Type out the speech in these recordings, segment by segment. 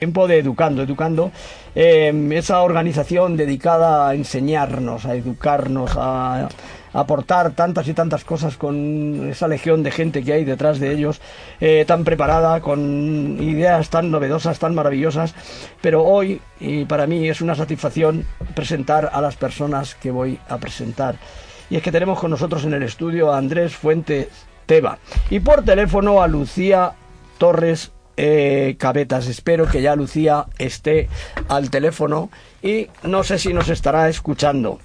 Tiempo de Educando. Educando, eh, esa organización dedicada a enseñarnos, a educarnos, a, aportar tantas y tantas cosas con esa legión de gente que hay detrás de ellos, eh, tan preparada, con ideas tan novedosas, tan maravillosas. Pero hoy, y para mí es una satisfacción presentar a las personas que voy a presentar. Y es que tenemos con nosotros en el estudio a Andrés Fuentes Teba y por teléfono a Lucía Torres eh, Cabetas. Espero que ya Lucía esté al teléfono y no sé si nos estará escuchando.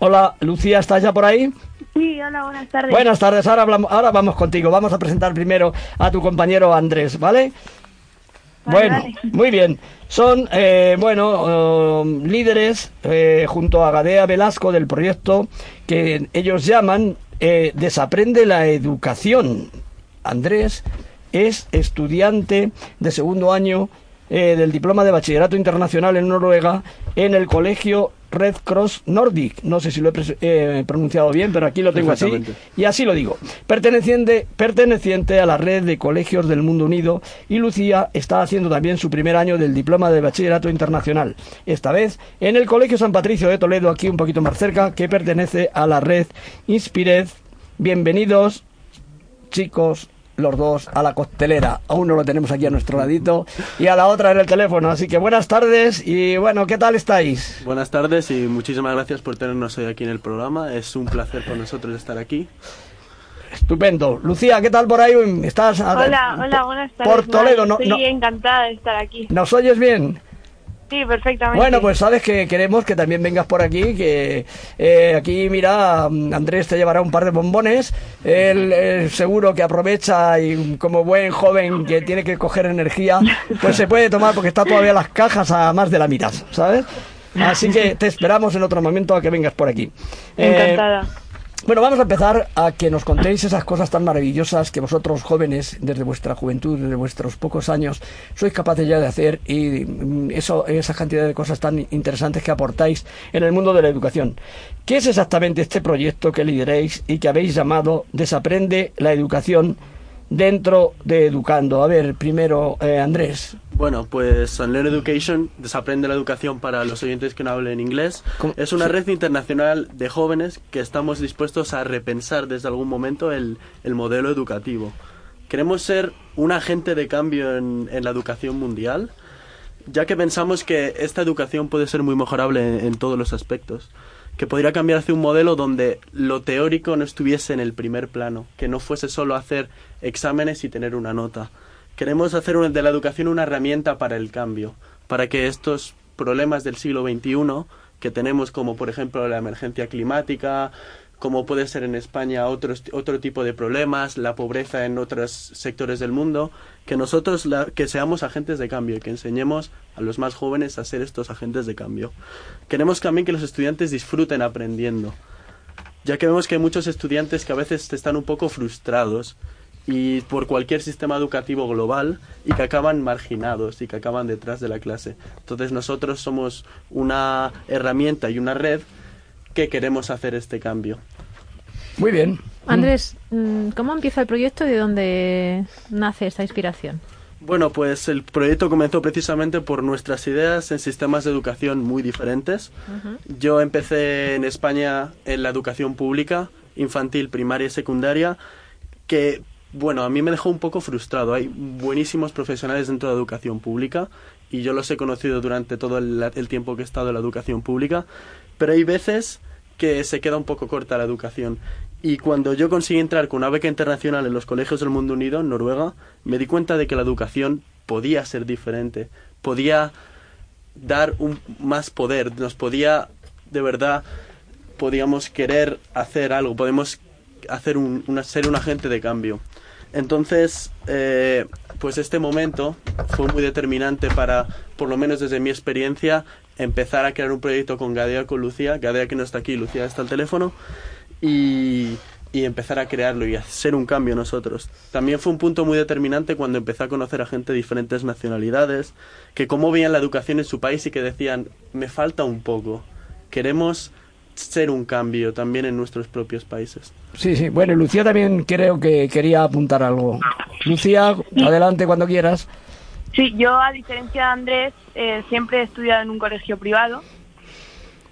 Hola, Lucía, ¿estás ya por ahí? Sí, hola, buenas tardes. Buenas tardes, ahora, hablamos, ahora vamos contigo. Vamos a presentar primero a tu compañero Andrés, ¿vale? Vale, bueno, vale. muy bien. Son, eh, bueno, um, líderes eh, junto a Gadea Velasco del proyecto que ellos llaman eh, Desaprende la Educación. Andrés es estudiante de segundo año eh, del diploma de bachillerato internacional en Noruega en el colegio Red Cross Nordic. No sé si lo he eh, pronunciado bien, pero aquí lo tengo así. Y así lo digo. Perteneciente, perteneciente a la red de colegios del mundo unido y Lucía está haciendo también su primer año del diploma de bachillerato internacional. Esta vez en el Colegio San Patricio de Toledo, aquí un poquito más cerca, que pertenece a la red Inspired. Bienvenidos, chicos, los dos a la costelera. A uno lo tenemos aquí a nuestro ladito y a la otra en el teléfono. Así que buenas tardes y bueno, ¿qué tal estáis? Buenas tardes y muchísimas gracias por tenernos hoy aquí en el programa. Es un placer para nosotros estar aquí. Estupendo. Lucía, ¿qué tal por ahí? ¿Estás a- Hola, hola, buenas tardes. Por Toledo, no, Estoy no- encantada de estar aquí. ¿Nos oyes bien? Sí, perfectamente. Bueno, pues sabes que queremos que también vengas por aquí, que eh, aquí, mira, Andrés te llevará un par de bombones, él eh, seguro que aprovecha y como buen joven que tiene que coger energía, pues se puede tomar porque está todavía las cajas a más de la mitad, ¿sabes? Así que te esperamos en otro momento a que vengas por aquí. Eh, Encantada. Bueno, vamos a empezar a que nos contéis esas cosas tan maravillosas que vosotros jóvenes, desde vuestra juventud, desde vuestros pocos años, sois capaces ya de hacer y mm, eso, esa cantidad de cosas tan interesantes que aportáis en el mundo de la educación. ¿Qué es exactamente este proyecto que lideréis y que habéis llamado Desaprende la educación dentro de Educando? A ver, primero, eh, Andrés. Bueno, pues Unlearn Education, Desaprende la Educación para los oyentes que no hablen inglés, ¿Cómo? es una red internacional de jóvenes que estamos dispuestos a repensar desde algún momento el, el modelo educativo. Queremos ser un agente de cambio en, en la educación mundial, ya que pensamos que esta educación puede ser muy mejorable en, en todos los aspectos. Que podría cambiar hacia un modelo donde lo teórico no estuviese en el primer plano, que no fuese solo hacer exámenes y tener una nota. Queremos hacer de la educación una herramienta para el cambio, para que estos problemas del siglo XXI que tenemos, como por ejemplo la emergencia climática, como puede ser en España otros, otro tipo de problemas, la pobreza en otros sectores del mundo, que nosotros la- que seamos agentes de cambio y que enseñemos a los más jóvenes a ser estos agentes de cambio. Queremos también que los estudiantes disfruten aprendiendo, ya que vemos que hay muchos estudiantes que a veces están un poco frustrados y por cualquier sistema educativo global y que acaban marginados y que acaban detrás de la clase. Entonces nosotros somos una herramienta y una red que queremos hacer este cambio. Muy bien. Andrés, mm, ¿cómo empieza el proyecto y de dónde nace esta inspiración? Bueno, pues el proyecto comenzó precisamente por nuestras ideas en sistemas de educación muy diferentes. Yo empecé en España en la educación pública, infantil, primaria y secundaria, que, bueno, a mí me dejó un poco frustrado. Hay buenísimos profesionales dentro de la educación pública y yo los he conocido durante todo el, tiempo que he estado en la educación pública, pero hay veces que se queda un poco corta la educación. Y cuando yo conseguí entrar con una beca internacional en los colegios del mundo unido, en Noruega, me di cuenta de que la educación podía ser diferente, podía dar un, más poder, nos podía, de verdad, podíamos querer hacer algo, podemos hacer un, ser un agente de cambio. Entonces, eh, pues este momento fue muy determinante para, por lo menos desde mi experiencia, empezar a crear un proyecto con Gadea, con Lucía, Gadea que no está aquí, Lucía está al teléfono, y, empezar a crearlo y hacer un cambio nosotros. También fue un punto muy determinante cuando empecé a conocer a gente de diferentes nacionalidades, que cómo veían la educación en su país y que decían, me falta un poco, queremos ser un cambio también en nuestros propios países. Sí, sí. Bueno, Lucía también creo que quería apuntar algo. Lucía, adelante cuando quieras. Sí, yo a diferencia de Andrés eh, siempre he estudiado en un colegio privado,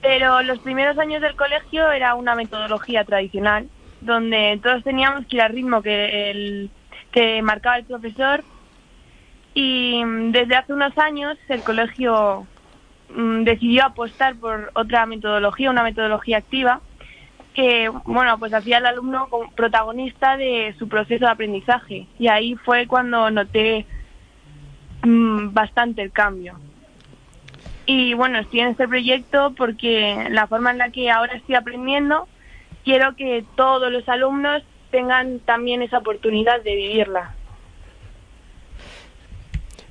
pero los primeros años del colegio era una metodología tradicional, donde todos teníamos que ir al ritmo que, el, que marcaba el profesor y mm, desde hace unos años el colegio mm, decidió apostar por otra metodología, una metodología activa, que bueno pues hacía al alumno protagonista de su proceso de aprendizaje. Y ahí fue cuando noté mm, bastante el cambio. Y bueno estoy en este proyecto porque la forma en la que ahora estoy aprendiendo quiero que todos los alumnos tengan también esa oportunidad de vivirla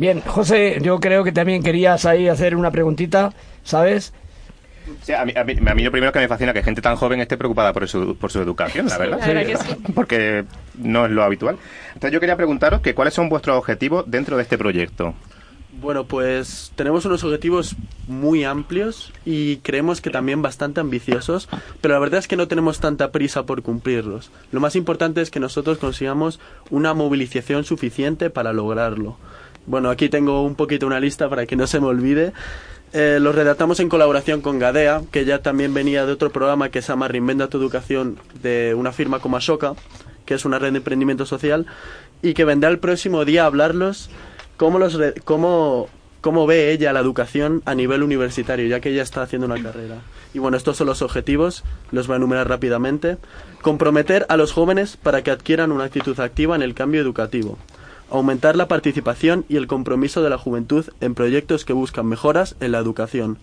Bien, José, yo creo que también querías ahí hacer una preguntita, ¿sabes? Sí, a, mí, a, mí, a mí lo primero que me fascina que gente tan joven esté preocupada por su, por su educación, la verdad. la verdad que sí. Porque no es lo habitual. Entonces yo quería preguntaros que cuáles son vuestros objetivos dentro de este proyecto. Bueno, pues tenemos unos objetivos muy amplios y creemos que también bastante ambiciosos, pero la verdad es que no tenemos tanta prisa por cumplirlos. Lo más importante es que nosotros consigamos una movilización suficiente para lograrlo. Bueno, aquí tengo un poquito una lista para que no se me olvide. Eh, los redactamos en colaboración con Gadea, que ya también venía de otro programa que se llama Reinventa tu Educación, de una firma como Ashoka, que es una red de emprendimiento social, y que vendrá el próximo día a hablarlos cómo, los cómo, cómo ve ella la educación a nivel universitario, ya que ella está haciendo una carrera. Y bueno, estos son los objetivos, los voy a enumerar rápidamente. Comprometer a los jóvenes para que adquieran una actitud activa en el cambio educativo. Aumentar la participación y el compromiso de la juventud en proyectos que buscan mejoras en la educación.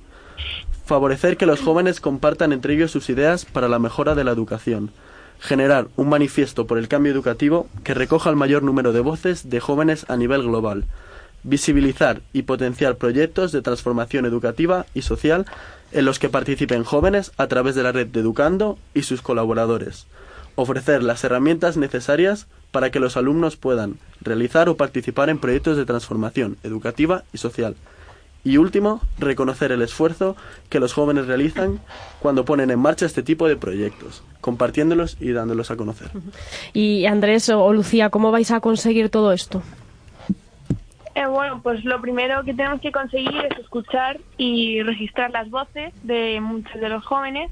Favorecer que los jóvenes compartan entre ellos sus ideas para la mejora de la educación. Generar un manifiesto por el cambio educativo que recoja el mayor número de voces de jóvenes a nivel global. Visibilizar y potenciar proyectos de transformación educativa y social en los que participen jóvenes a través de la red de Educando y sus colaboradores. Ofrecer las herramientas necesarias para que los alumnos puedan realizar o participar en proyectos de transformación educativa y social. Y último, reconocer el esfuerzo que los jóvenes realizan cuando ponen en marcha este tipo de proyectos, compartiéndolos y dándolos a conocer. Y Andrés o, Lucía, ¿cómo vais a conseguir todo esto? Eh, bueno, pues lo primero que tenemos que conseguir es escuchar y registrar las voces de muchos de los jóvenes.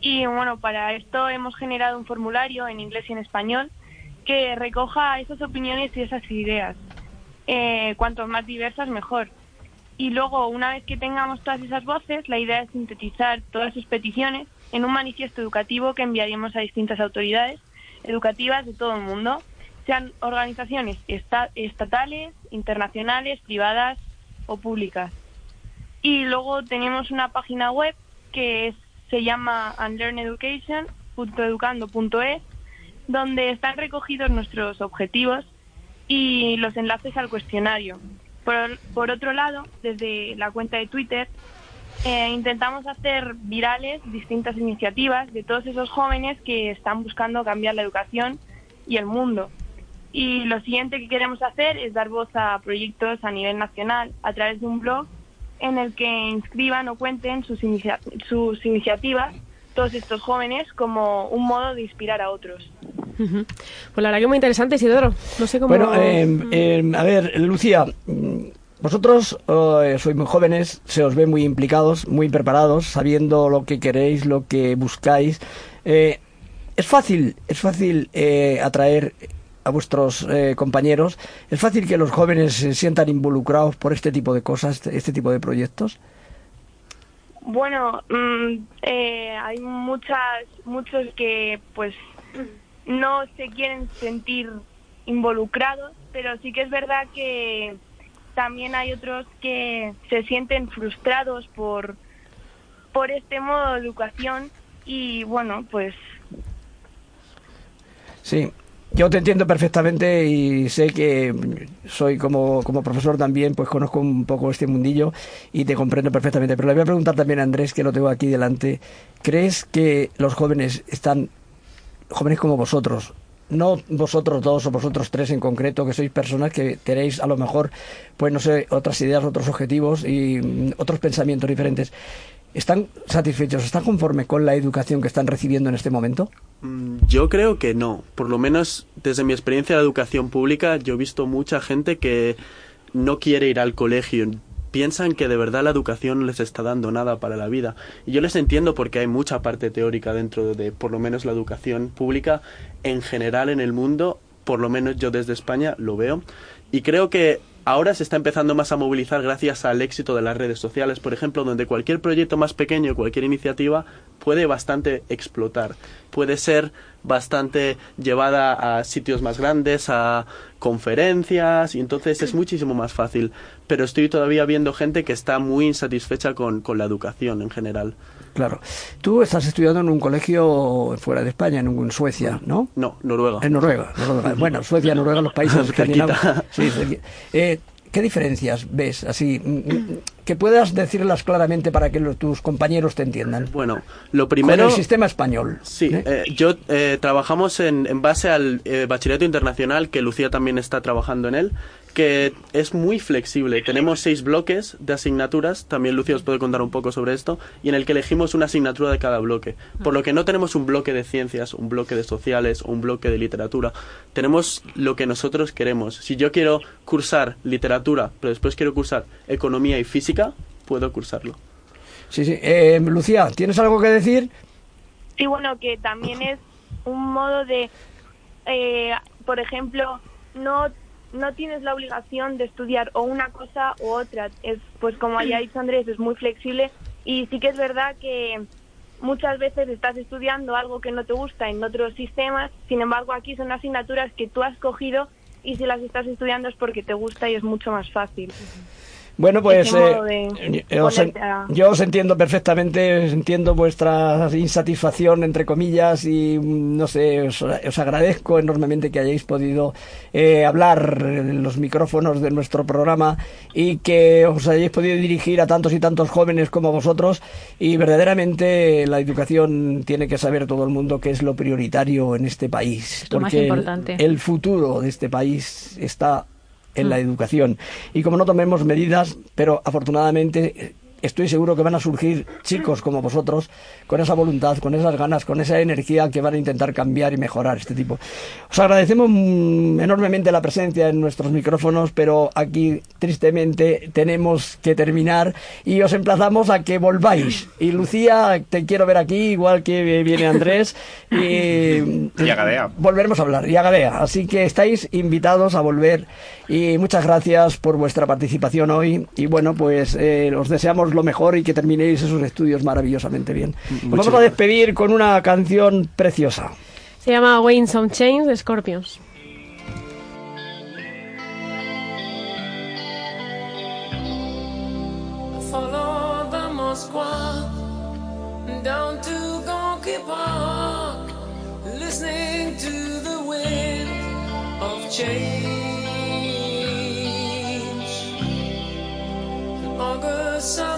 Y bueno, para esto hemos generado un formulario en inglés y en español que recoja esas opiniones y esas ideas. Eh, cuanto más diversas, mejor. Y luego, una vez que tengamos todas esas voces, la idea es sintetizar todas sus peticiones en un manifiesto educativo que enviaremos a distintas autoridades educativas de todo el mundo, sean organizaciones esta- estatales, internacionales, privadas o públicas. Y luego tenemos una página web que es- se llama unlearneducation.educando.es, donde están recogidos nuestros objetivos y los enlaces al cuestionario. Por, por otro lado, desde la cuenta de Twitter, eh, intentamos hacer virales distintas iniciativas de todos esos jóvenes que están buscando cambiar la educación y el mundo. Y lo siguiente que queremos hacer es dar voz a proyectos a nivel nacional a través de un blog en el que inscriban o cuenten sus, inicia- sus iniciativas todos estos jóvenes como un modo de inspirar a otros. Pues la verdad que muy interesante, Isidoro. No sé cómo... Bueno, eh, eh, a ver, Lucía, vosotros eh, sois muy jóvenes, se os ve muy implicados, muy preparados, sabiendo lo que queréis, lo que buscáis. Eh, es fácil, es fácil eh, atraer a vuestros eh, compañeros. Es fácil que los jóvenes se sientan involucrados por este tipo de cosas, este, este tipo de proyectos. Bueno, mm, eh, hay muchas, muchos que pues no se quieren sentir involucrados, pero sí que es verdad que también hay otros que se sienten frustrados por, por este modo de educación y bueno, pues Sí. Yo te entiendo perfectamente y sé que soy como, como profesor también, pues conozco un poco este mundillo y te comprendo perfectamente. Pero le voy a preguntar también a Andrés, que lo tengo aquí delante. ¿Crees que los jóvenes están, jóvenes como vosotros, no vosotros dos o vosotros tres en concreto, que sois personas que tenéis a lo mejor, pues no sé, otras ideas, otros objetivos y mm, otros pensamientos diferentes. ¿Están satisfechos, están conformes con la educación que están recibiendo en este momento? Mm, Yo creo que no. Por lo menos desde mi experiencia de la educación pública, yo he visto mucha gente que no quiere ir al colegio. Piensan que de verdad la educación les está dando nada para la vida. Y yo les entiendo porque hay mucha parte teórica dentro de, por lo menos, la educación pública en general en el mundo. Por lo menos yo desde España lo veo. Y creo que ahora se está empezando más a movilizar gracias al éxito de las redes sociales, por ejemplo, donde cualquier proyecto más pequeño, cualquier iniciativa puede bastante explotar, puede ser bastante llevada a sitios más grandes, a conferencias, y entonces es muchísimo más fácil. Pero estoy todavía viendo gente que está muy insatisfecha con, con la educación en general. Claro. Tú estás estudiando en un colegio fuera de España, en, un- Suecia, ¿no? No, Noruega. En Noruega. Noruega. Bueno, Suecia, Noruega, los países escandinavos. Sí, Eh, ¿Qué diferencias ves así? mm, mm, Que puedas decirlas claramente para que tus compañeros te entiendan. Bueno, lo Con primero... el sistema español. Sí, ¿eh? eh, yo eh, trabajamos en, en base al eh, bachillerato internacional, que Lucía también está trabajando en él, que es muy flexible. Tenemos seis bloques de asignaturas, también Lucía os puede contar un poco sobre esto, y en el que elegimos una asignatura de cada bloque. Por lo que no tenemos un bloque de ciencias, un bloque de sociales o un bloque de literatura. Tenemos lo que nosotros queremos. Si yo quiero cursar literatura, pero después quiero cursar economía y física, puedo cursarlo. Sí, sí. Eh, Lucía, ¿tienes algo que decir? Sí, bueno, que también es un modo de, eh, por ejemplo, no no tienes la obligación de estudiar o una cosa u otra. Es, pues como ya ha dicho Andrés, es muy flexible y sí que es verdad que muchas veces estás estudiando algo que no te gusta en otros sistemas, sin embargo aquí son asignaturas que tú has cogido y si las estás estudiando es porque te gusta y es mucho más fácil. Bueno, pues modo eh, de yo, os, en- ponerte a- yo os entiendo perfectamente, entiendo vuestra insatisfacción, entre comillas, y mm, no sé, os, os agradezco enormemente que hayáis podido eh, hablar en los micrófonos de nuestro programa y que os hayáis podido dirigir a tantos y tantos jóvenes como vosotros. Y verdaderamente la educación tiene que saber todo el mundo que es lo prioritario en este país. Lo más porque el futuro de este país está en la educación. Y como no tomemos medidas, pero afortunadamente estoy seguro que van a surgir chicos como vosotros con esa voluntad, con esas ganas, con esa energía que van a intentar cambiar y mejorar este tipo. Os agradecemos mm, enormemente la presencia en nuestros micrófonos, pero aquí tristemente tenemos que terminar y os emplazamos a que volváis. Y Lucía, te quiero ver aquí, igual que viene Andrés. Y, Y a Gadea. volveremos a hablar y a Gadea. Así que estáis invitados a volver y muchas gracias por vuestra participación hoy. Y bueno, pues eh, os deseamos lo mejor y que terminéis esos estudios maravillosamente bien. Nos Muchas vamos a despedir con una canción preciosa. Se llama Wayne Some Chains de Scorpions. follow the Moskva down to Gonky Park, listening to the wind of change. An August summer night,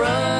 run.